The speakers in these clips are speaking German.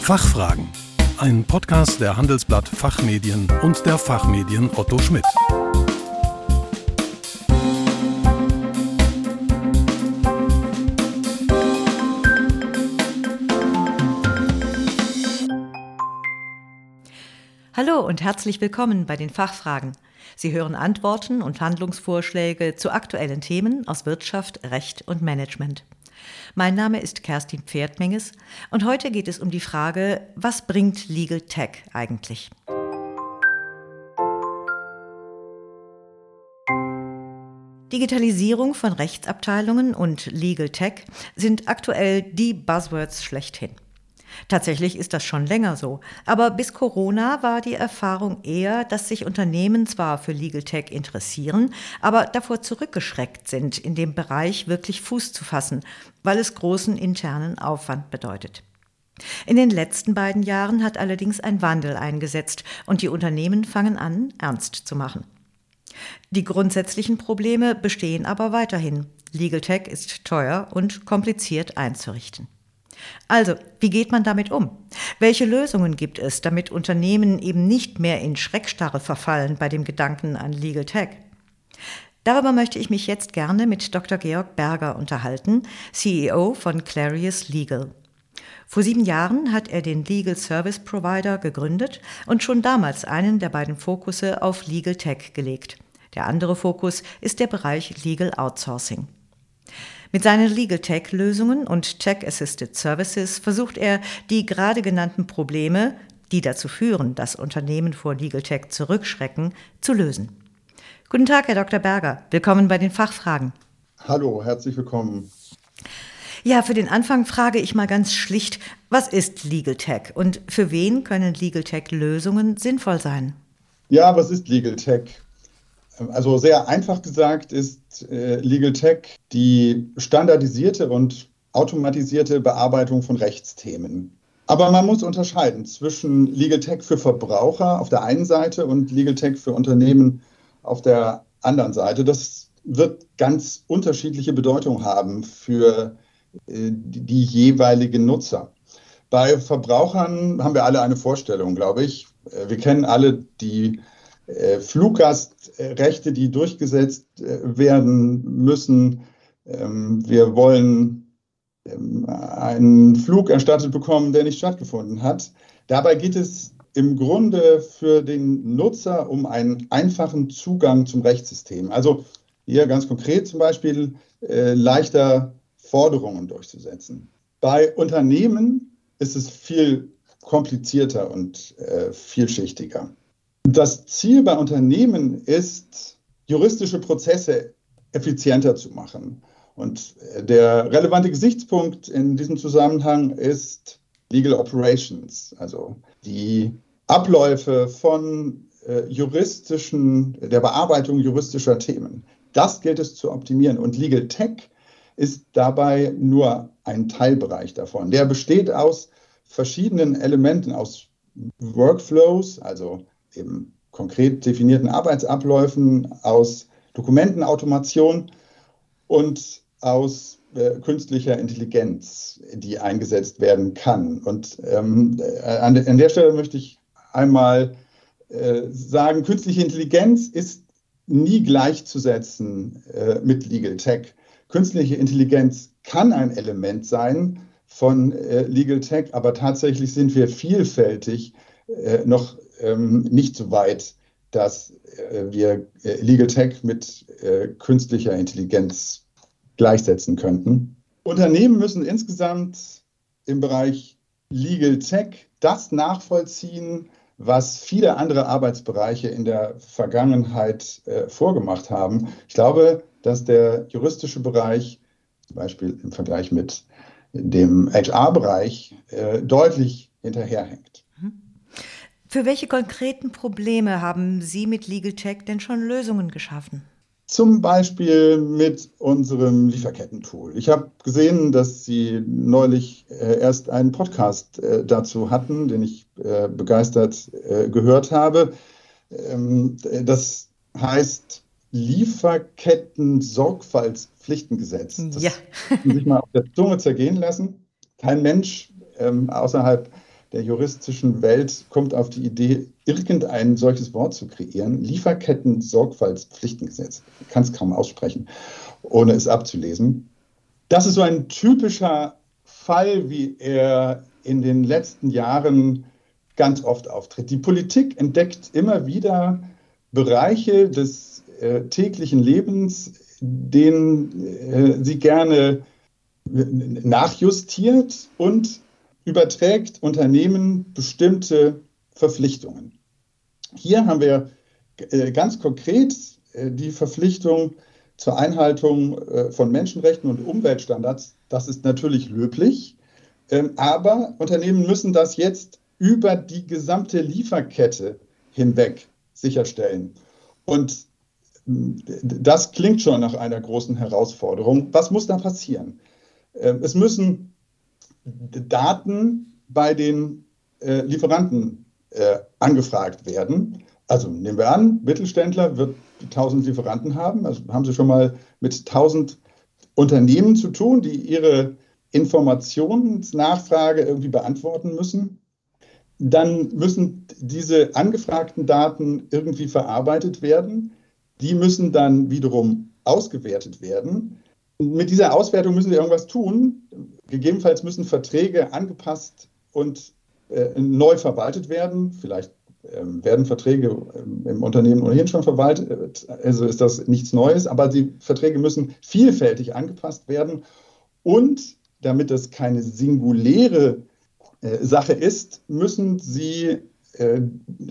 Fachfragen. Ein Podcast der Handelsblatt Fachmedien und der Fachmedien Otto Schmidt. Hallo und herzlich willkommen bei den Fachfragen. Sie hören Antworten und Handlungsvorschläge zu aktuellen Themen aus Wirtschaft, Recht und Management. Mein Name ist Kerstin Pferdmenges und heute geht es um die Frage, was bringt Legal Tech eigentlich? Digitalisierung von Rechtsabteilungen und Legal Tech sind aktuell die Buzzwords schlechthin. Tatsächlich ist das schon länger so. Aber bis Corona war die Erfahrung eher, dass sich Unternehmen zwar für Legal Tech interessieren, aber davor zurückgeschreckt sind, in dem Bereich wirklich Fuß zu fassen, weil es großen internen Aufwand bedeutet. In den letzten beiden Jahren hat allerdings ein Wandel eingesetzt und die Unternehmen fangen an, ernst zu machen. Die grundsätzlichen Probleme bestehen aber weiterhin. Legal Tech ist teuer und kompliziert einzurichten. Also, wie geht man damit um? Welche Lösungen gibt es, damit Unternehmen eben nicht mehr in Schreckstarre verfallen bei dem Gedanken an Legal Tech? Darüber möchte ich mich jetzt gerne mit Dr. Georg Berger unterhalten, CEO von Clarius Legal. Vor sieben Jahren hat er den Legal Service Provider gegründet und schon damals einen der beiden Fokusse auf Legal Tech gelegt. Der andere Fokus ist der Bereich Legal Outsourcing. Mit seinen Legal Tech-Lösungen und Tech-Assisted Services versucht er, die gerade genannten Probleme, die dazu führen, dass Unternehmen vor Legal Tech zurückschrecken, zu lösen. Guten Tag, Herr Dr. Berger. Willkommen bei den Fachfragen. Hallo, herzlich willkommen. Ja, für den Anfang frage ich mal ganz schlicht, was ist Legal Tech und für wen können Legal Tech Lösungen sinnvoll sein? Ja, was ist Legal Tech? Also sehr einfach gesagt ist äh, Legal Tech die standardisierte und automatisierte Bearbeitung von Rechtsthemen. Aber man muss unterscheiden zwischen Legal Tech für Verbraucher auf der einen Seite und Legal Tech für Unternehmen auf der anderen Seite. Das wird ganz unterschiedliche Bedeutung haben für äh, die jeweiligen Nutzer. Bei Verbrauchern haben wir alle eine Vorstellung, glaube ich. Äh, wir kennen alle die Fluggastrechte, die durchgesetzt äh, werden müssen. Ähm, wir wollen ähm, einen Flug erstattet bekommen, der nicht stattgefunden hat. Dabei geht es im Grunde für den Nutzer um einen einfachen Zugang zum Rechtssystem. Also hier ganz konkret zum Beispiel äh, leichter Forderungen durchzusetzen. Bei Unternehmen ist es viel komplizierter und äh, vielschichtiger. Das Ziel bei Unternehmen ist, juristische Prozesse effizienter zu machen. Und der relevante Gesichtspunkt in diesem Zusammenhang ist Legal Operations, also die Abläufe von äh, juristischen, der Bearbeitung juristischer Themen. Das gilt es zu optimieren. Und Legal Tech ist dabei nur ein Teilbereich davon. Der besteht aus verschiedenen Elementen, aus Workflows, also eben konkret definierten Arbeitsabläufen, aus Dokumentenautomation und aus äh, künstlicher Intelligenz, die eingesetzt werden kann. Und ähm, an, an, der Stelle möchte ich einmal äh, sagen, künstliche Intelligenz ist nie gleichzusetzen äh, mit Legal Tech. Künstliche Intelligenz kann ein Element sein von äh, Legal Tech, aber tatsächlich sind wir vielfältig äh, noch ähm, nicht so weit, dass äh, wir äh, Legal Tech mit äh, künstlicher Intelligenz gleichsetzen könnten. Unternehmen müssen insgesamt im Bereich Legal Tech das nachvollziehen, was viele andere Arbeitsbereiche in der Vergangenheit äh, vorgemacht haben. Ich glaube, dass der juristische Bereich, zum Beispiel im Vergleich mit dem HR-Bereich, äh, deutlich hinterherhängt. Für welche konkreten Probleme haben Sie mit Legal Tech denn schon Lösungen geschaffen? Zum Beispiel mit unserem Lieferkettentool. Ich habe gesehen, dass Sie neulich äh, erst einen Podcast äh, dazu hatten, den ich äh, begeistert äh, gehört habe. Ähm, das heißt Lieferketten-Sorgfaltspflichtengesetz. Das ja. muss sich mal auf der Zunge zergehen lassen. Kein Mensch ähm, außerhalb der juristischen Welt kommt auf die Idee, irgendein solches Wort zu kreieren. Lieferketten-Sorgfaltspflichtengesetz. Ich kann es kaum aussprechen, ohne es abzulesen. Das ist so ein typischer Fall, wie er in den letzten Jahren ganz oft auftritt. Die Politik entdeckt immer wieder Bereiche des äh, täglichen Lebens, denen äh, sie gerne nachjustiert und überträgt Unternehmen bestimmte Verpflichtungen. Hier haben wir äh, ganz konkret äh, die Verpflichtung zur Einhaltung äh, von Menschenrechten und Umweltstandards. Das ist natürlich löblich, ähm, aber Unternehmen müssen das jetzt über die gesamte Lieferkette hinweg sicherstellen. Und das klingt schon nach einer großen Herausforderung. Was muss da passieren? Es müssen Daten bei den äh, Lieferanten äh, angefragt werden. Also nehmen wir an, Mittelständler wird 1000 Lieferanten haben. Also haben Sie schon mal mit 1000 Unternehmen zu tun, die ihre Informationsnachfrage irgendwie beantworten müssen. Dann müssen diese angefragten Daten irgendwie verarbeitet werden. Die müssen dann wiederum ausgewertet werden. Mit dieser Auswertung müssen Sie irgendwas tun. Gegebenenfalls müssen Verträge angepasst und äh, neu verwaltet werden. Vielleicht ähm, werden Verträge ähm, im Unternehmen ohnehin schon verwaltet, also ist das nichts Neues, aber die Verträge müssen vielfältig angepasst werden. Und damit das keine singuläre äh, Sache ist, müssen sie äh,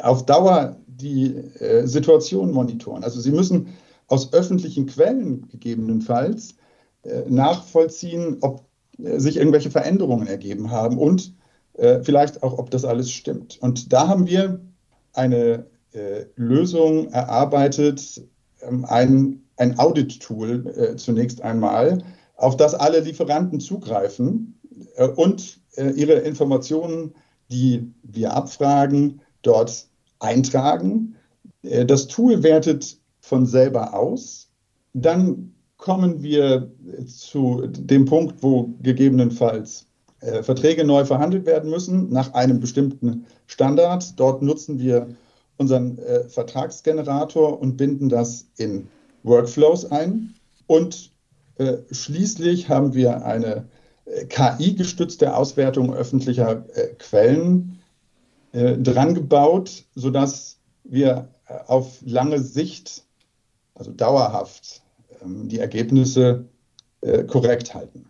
auf Dauer die äh, Situation monitoren. Also sie müssen aus öffentlichen Quellen gegebenenfalls äh, nachvollziehen, ob sich irgendwelche Veränderungen ergeben haben und äh, vielleicht auch, ob das alles stimmt. Und da haben wir eine äh, Lösung erarbeitet, ähm, ein, ein Audit-Tool äh, zunächst einmal, auf das alle Lieferanten zugreifen äh, und ihre Informationen, die wir abfragen, dort eintragen. das Tool wertet von selber aus. Dann kommen wir zu dem Punkt, wo gegebenenfalls äh, Verträge neu verhandelt werden müssen nach einem bestimmten Standard. Dort nutzen wir unseren äh, Vertragsgenerator und binden das in Workflows ein. Und äh, schließlich haben wir eine äh, KI-gestützte Auswertung öffentlicher äh, Quellen äh, dran gebaut, sodass wir auf lange Sicht, also dauerhaft, die Ergebnisse äh, korrekt halten.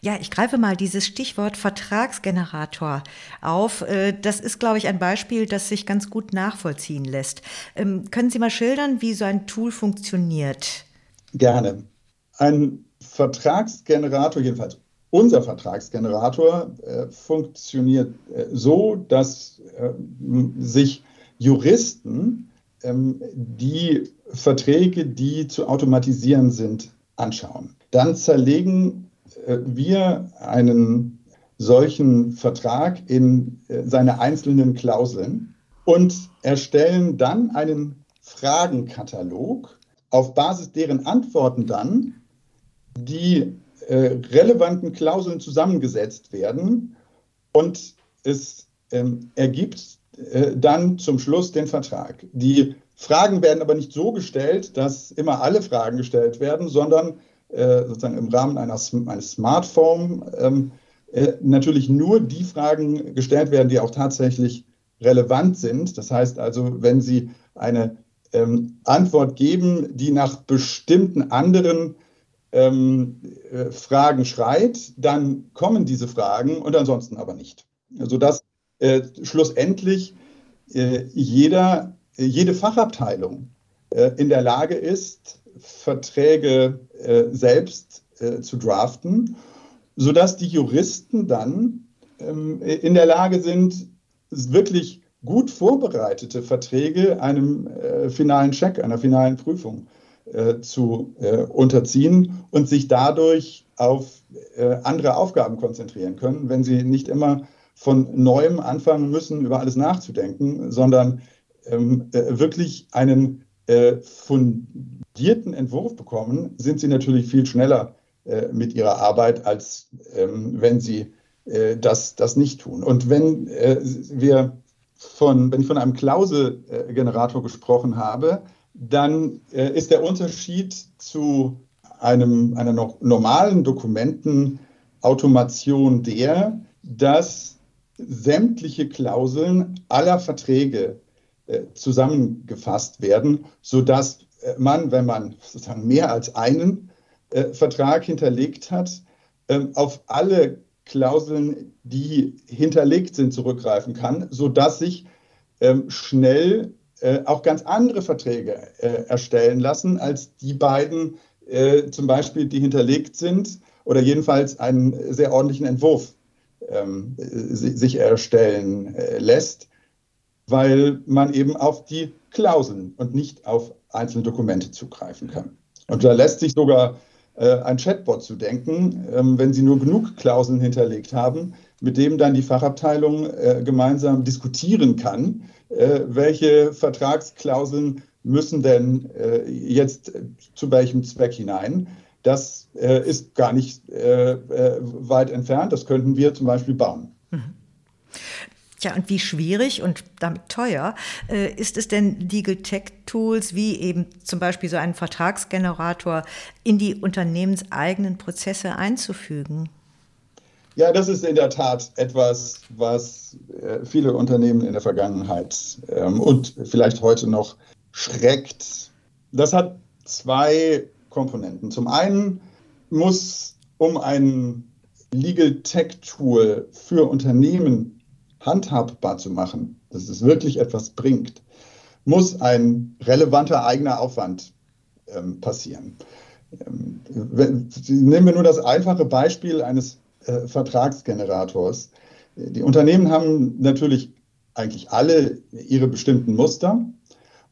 Ja, ich greife mal dieses Stichwort Vertragsgenerator auf. Äh, das ist, glaube ich, ein Beispiel, das sich ganz gut nachvollziehen lässt. Ähm, können Sie mal schildern, wie so ein Tool funktioniert? Gerne. Ein Vertragsgenerator, jedenfalls unser Vertragsgenerator, äh, funktioniert so, dass sich Juristen ähm, die Verträge, die zu automatisieren sind, anschauen. Dann zerlegen äh, wir einen solchen Vertrag in äh, seine einzelnen Klauseln und erstellen dann einen Fragenkatalog, auf Basis deren Antworten dann die äh, relevanten Klauseln zusammengesetzt werden und es ähm, ergibt äh, dann zum Schluss den Vertrag. Die Fragen werden aber nicht so gestellt, dass immer alle Fragen gestellt werden, sondern äh, sozusagen im Rahmen einer, eines Smartphone ähm, äh, natürlich nur die Fragen gestellt werden, die auch tatsächlich relevant sind. Das heißt also, wenn Sie eine ähm, Antwort geben, die nach bestimmten anderen ähm, äh, Fragen schreit, dann kommen diese Fragen und ansonsten aber nicht. Sodass äh, schlussendlich äh, jeder jede Fachabteilung äh, in der Lage ist, Verträge äh, selbst äh, zu draften, sodass die Juristen dann ähm, in der Lage sind, wirklich gut vorbereitete Verträge einem finalen Check, einer finalen Prüfung zu unterziehen und sich dadurch auf andere Aufgaben konzentrieren können, wenn sie nicht immer von neuem anfangen müssen, über alles nachzudenken, sondern ähm, äh, wirklich einen äh, fundierten Entwurf bekommen, sind sie natürlich viel schneller äh, mit ihrer Arbeit, als ähm, wenn sie äh, das, das nicht tun. Und wenn äh, wir von, wenn ich von einem Klauselgenerator gesprochen habe, dann äh, ist der Unterschied zu einem, einer noch normalen Dokumentenautomation der, dass sämtliche Klauseln aller Verträge äh, zusammengefasst werden, sodass äh, man, wenn man sozusagen mehr als einen äh, Vertrag hinterlegt hat, ähm, auf alle Klauseln, die hinterlegt sind, zurückgreifen kann, sodass sich ähm, schnell auch ganz andere Verträge erstellen lassen, als die beiden zum Beispiel, die hinterlegt sind oder jedenfalls einen sehr ordentlichen Entwurf ähm, sich erstellen äh, lässt, weil man eben auf die Klauseln und nicht auf einzelne Dokumente zugreifen kann. Und da lässt sich sogar äh, ein Chatbot zu denken, ähm, wenn Sie nur genug Klauseln hinterlegt haben, mit dem dann die Fachabteilung äh, gemeinsam diskutieren kann, äh, welche Vertragsklauseln müssen denn äh, jetzt zu welchem Zweck hinein. Das äh, ist gar nicht äh, weit entfernt. Das könnten wir zum Beispiel bauen. Mhm. Ja, und wie schwierig und damit teuer äh, ist es denn, Legal Tech Tools wie eben zum Beispiel so einen Vertragsgenerator in die unternehmenseigenen Prozesse einzufügen? Ja, das ist in der Tat etwas, was äh, viele Unternehmen in der Vergangenheit ähm, und vielleicht heute noch schreckt. Das hat zwei Komponenten. Zum einen muss, um ein Legal Tech Tool für Unternehmen handhabbar zu machen, dass es wirklich etwas bringt, muss ein relevanter eigener Aufwand ähm, passieren. Ähm, wenn, nehmen wir nur das einfache Beispiel eines äh, Vertragsgenerators. Die Unternehmen haben natürlich eigentlich alle ihre bestimmten Muster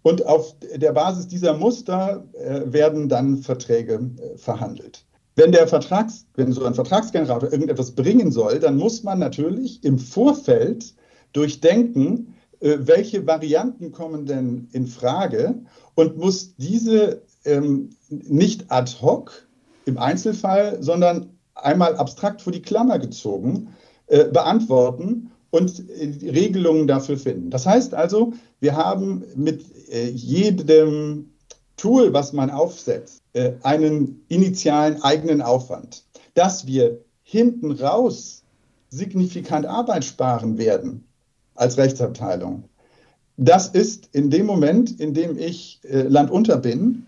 und auf der Basis dieser Muster äh, werden dann Verträge äh, verhandelt. Wenn der Vertrags, wenn so ein Vertragsgenerator irgendetwas bringen soll, dann muss man natürlich im Vorfeld durchdenken, äh, welche Varianten kommen denn in Frage und muss diese ähm, nicht ad hoc im Einzelfall, sondern einmal abstrakt vor die Klammer gezogen äh, beantworten und äh, Regelungen dafür finden. Das heißt also, wir haben mit äh, jedem Tool, was man aufsetzt, äh, einen initialen eigenen Aufwand. Dass wir hinten raus signifikant Arbeit sparen werden als Rechtsabteilung, das ist in dem Moment, in dem ich landunter bin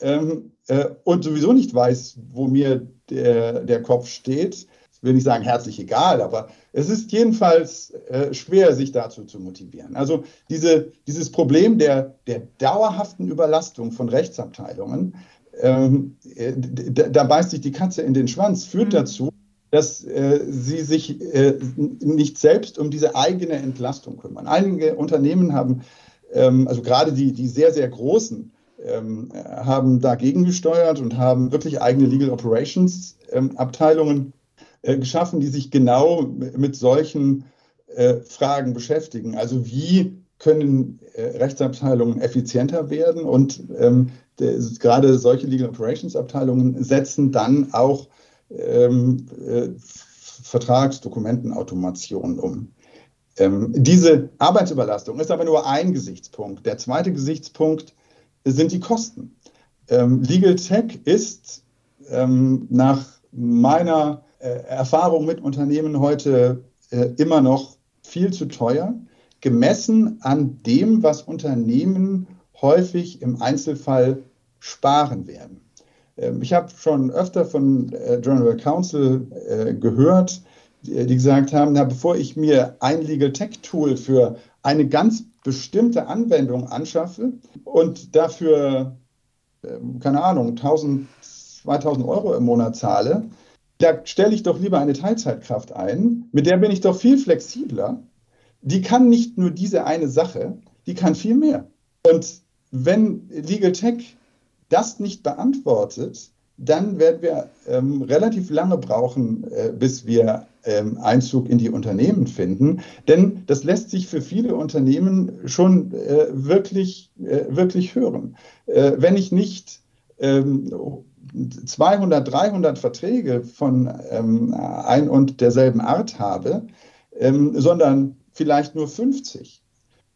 ähm, äh, und sowieso nicht weiß, wo mir der, der Kopf steht, will nicht sagen herzlich egal, aber es ist jedenfalls äh, schwer, sich dazu zu motivieren. Also diese, dieses Problem der, der dauerhaften Überlastung von Rechtsabteilungen, ähm, äh, da beißt sich die Katze in den Schwanz, führt mhm. dazu, dass äh, sie sich äh, nicht selbst um diese eigene Entlastung kümmern. Einige Unternehmen haben, ähm, also gerade die, die sehr, sehr großen, ähm, haben dagegen gesteuert und haben wirklich eigene Legal Operations ähm, Abteilungen äh, geschaffen, die sich genau mit solchen äh, Fragen beschäftigen. Also wie können äh, Rechtsabteilungen effizienter werden und ähm, gerade solche Legal Operations Abteilungen setzen dann auch ähm, äh, Vertragsdokumentenautomation um. Ähm, diese Arbeitsüberlastung ist aber nur ein Gesichtspunkt. Der zweite Gesichtspunkt sind die Kosten. Ähm, Legal Tech ist ähm, nach meiner Erfahrung mit Unternehmen heute äh, immer noch viel zu teuer, gemessen an dem, was Unternehmen häufig im Einzelfall sparen werden. Ähm, ich habe schon öfter von äh, General Counsel gehört, die gesagt haben, na, bevor ich mir ein Legal Tech Tool für eine ganz bestimmte Anwendung anschaffe und dafür, ähm, keine Ahnung, 1000, 2000 Euro im Monat zahle, da stelle ich doch lieber eine Teilzeitkraft ein, mit der bin ich doch viel flexibler. Die kann nicht nur diese eine Sache, die kann viel mehr. Und wenn Legal Tech das nicht beantwortet, dann werden wir ähm, relativ lange brauchen, äh, bis wir ähm, Einzug in die Unternehmen finden. Denn das lässt sich für viele Unternehmen schon äh, wirklich, äh, wirklich hören. Äh, wenn ich nicht ähm, 200, 300 Verträge von ähm, ein und derselben Art habe, ähm, sondern vielleicht nur 50,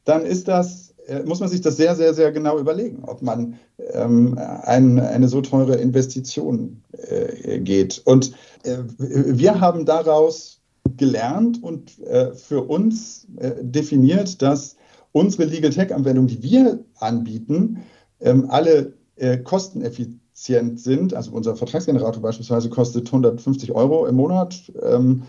dann ist das, äh, muss man sich das sehr, sehr, sehr genau überlegen, ob man ähm, ein, eine so teure Investition äh, geht. Und äh, wir haben daraus gelernt und äh, für uns äh, definiert, dass unsere Legal Tech-Anwendungen, die wir anbieten, ähm, alle äh, kosteneffizient sind. Also unser Vertragsgenerator beispielsweise kostet 150 Euro im Monat. Ähm,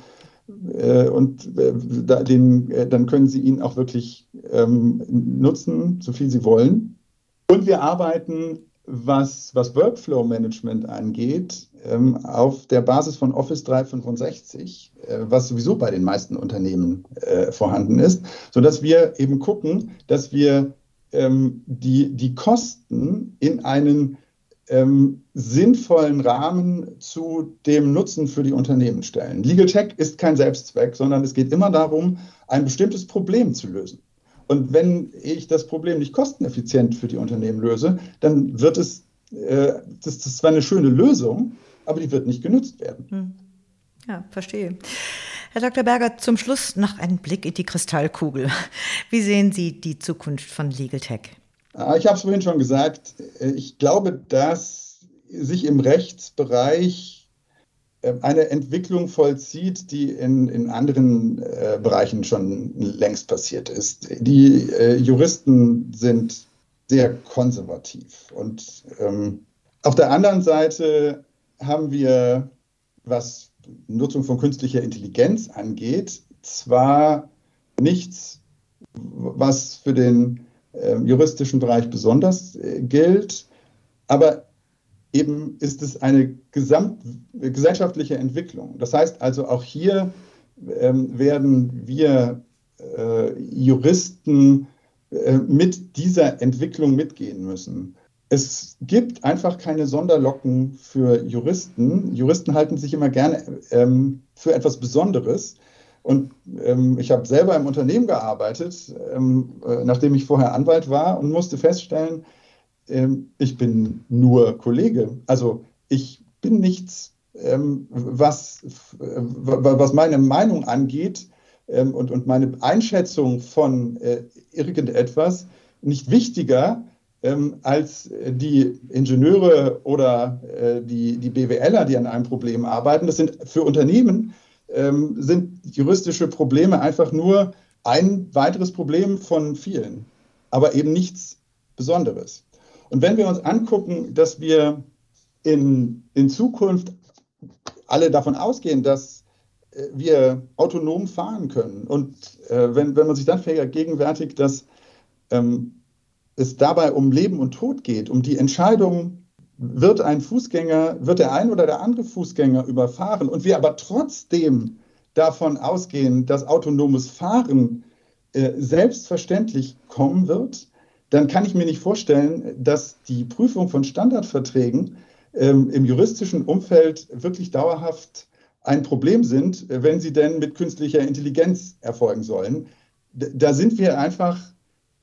äh, und äh, den, äh, dann können Sie ihn auch wirklich ähm, nutzen, so viel Sie wollen. Und wir arbeiten, was, was Workflow-Management angeht, ähm, auf der Basis von Office 365, äh, was sowieso bei den meisten Unternehmen vorhanden ist, sodass wir eben gucken, dass wir ähm, die, die Kosten in einen ähm, sinnvollen Rahmen zu dem Nutzen für die Unternehmen stellen. Legal Tech ist kein Selbstzweck, sondern es geht immer darum, ein bestimmtes Problem zu lösen. Und wenn ich das Problem nicht kosteneffizient für die Unternehmen löse, dann wird es, äh, das, das ist zwar eine schöne Lösung, aber die wird nicht genutzt werden. Hm. Ja, verstehe. Herr Dr. Berger, zum Schluss noch ein Blick in die Kristallkugel. Wie sehen Sie die Zukunft von Legal Tech? Ah, ich habe es vorhin schon gesagt. Ich glaube, dass sich im Rechtsbereich äh, eine Entwicklung vollzieht, die in, in anderen äh, Bereichen schon längst passiert ist. Die äh, Juristen sind sehr konservativ. Und ähm, auf der anderen Seite haben wir, was Nutzung von künstlicher Intelligenz angeht, zwar nichts, was für den äh, juristischen Bereich besonders äh, gilt, aber eben ist es eine gesamt, gesellschaftliche Entwicklung. Das heißt also, auch hier ähm, werden wir äh, Juristen äh, mit dieser Entwicklung mitgehen müssen. Es gibt einfach keine Sonderlocken für Juristen. Juristen halten sich immer gerne ähm, für etwas Besonderes. Und ähm, ich habe selber im Unternehmen gearbeitet, ähm, äh, nachdem ich vorher Anwalt war und musste feststellen, ähm, ich bin nur Kollege. Also ich bin nichts, ähm, was, was meine Meinung angeht ähm, und, und meine Einschätzung von äh, irgendetwas nicht wichtiger ähm, als die Ingenieure oder äh, die, die BWLer, die an einem Problem arbeiten. Das sind für Unternehmen ähm, sind juristische Probleme einfach nur ein weiteres Problem von vielen, aber eben nichts Besonderes. Und wenn wir uns angucken, dass wir in, in Zukunft alle davon ausgehen, dass äh, wir autonom fahren können und äh, wenn, wenn man sich dann vergegenwärtigt, dass ähm, es dabei um Leben und Tod geht, um die Entscheidung, wird ein Fußgänger, wird der ein oder der andere Fußgänger überfahren und wir aber trotzdem davon ausgehen, dass autonomes Fahren äh, selbstverständlich kommen wird, dann kann ich mir nicht vorstellen, dass die Prüfung von Standardverträgen ähm, im juristischen Umfeld wirklich dauerhaft ein Problem sind, wenn sie denn mit künstlicher Intelligenz erfolgen sollen. Da sind wir einfach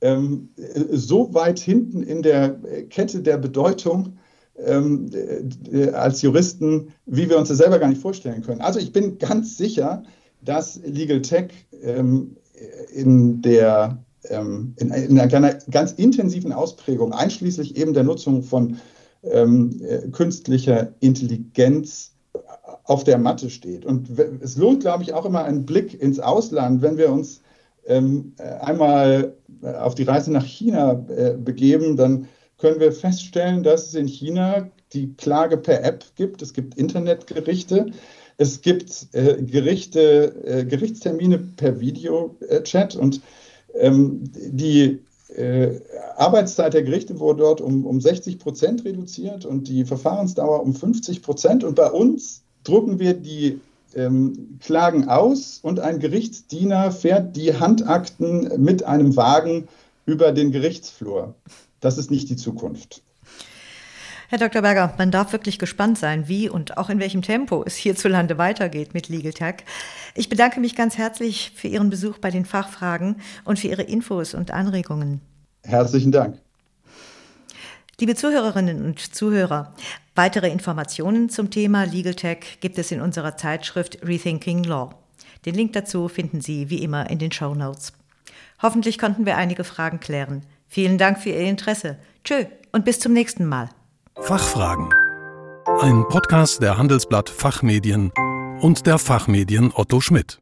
ähm, so weit hinten in der Kette der Bedeutung ähm, äh, als Juristen, wie wir uns das selber gar nicht vorstellen können. Also ich bin ganz sicher, dass Legal Tech ähm, in der ähm, in, in, einer ganz intensiven Ausprägung, einschließlich eben der Nutzung von ähm, äh, künstlicher Intelligenz, auf der Matte steht. Und es lohnt, glaube ich, auch immer einen Blick ins Ausland, wenn wir uns ähm, einmal äh, auf die Reise nach China äh, begeben, dann können wir feststellen, dass es in China die Klage per App gibt. Es gibt Internetgerichte. Es gibt äh, Gerichte, äh, Gerichtstermine per Videochat und ähm, die äh, Arbeitszeit der Gerichte wurde dort um, um 60 Prozent reduziert und die Verfahrensdauer um 50 Prozent. Und bei uns drucken wir die ähm, klagen aus und ein Gerichtsdiener fährt die Handakten mit einem Wagen über den Gerichtsflur. Das ist nicht die Zukunft. Herr Dr. Berger, man darf wirklich gespannt sein, wie und auch in welchem Tempo es hierzulande weitergeht mit Legal Tech. Ich bedanke mich ganz herzlich für Ihren Besuch bei den Fachfragen und für Ihre Infos und Anregungen. Herzlichen Dank. Liebe Zuhörerinnen und Zuhörer, Weitere Informationen zum Thema Legal Tech gibt es in unserer Zeitschrift Rethinking Law. Den Link dazu finden Sie wie immer in den Show Notes. Hoffentlich konnten wir einige Fragen klären. Vielen Dank für Ihr Interesse. Tschö und bis zum nächsten Mal. Fachfragen. Ein Podcast der Handelsblatt Fachmedien und der Fachmedien Otto Schmidt.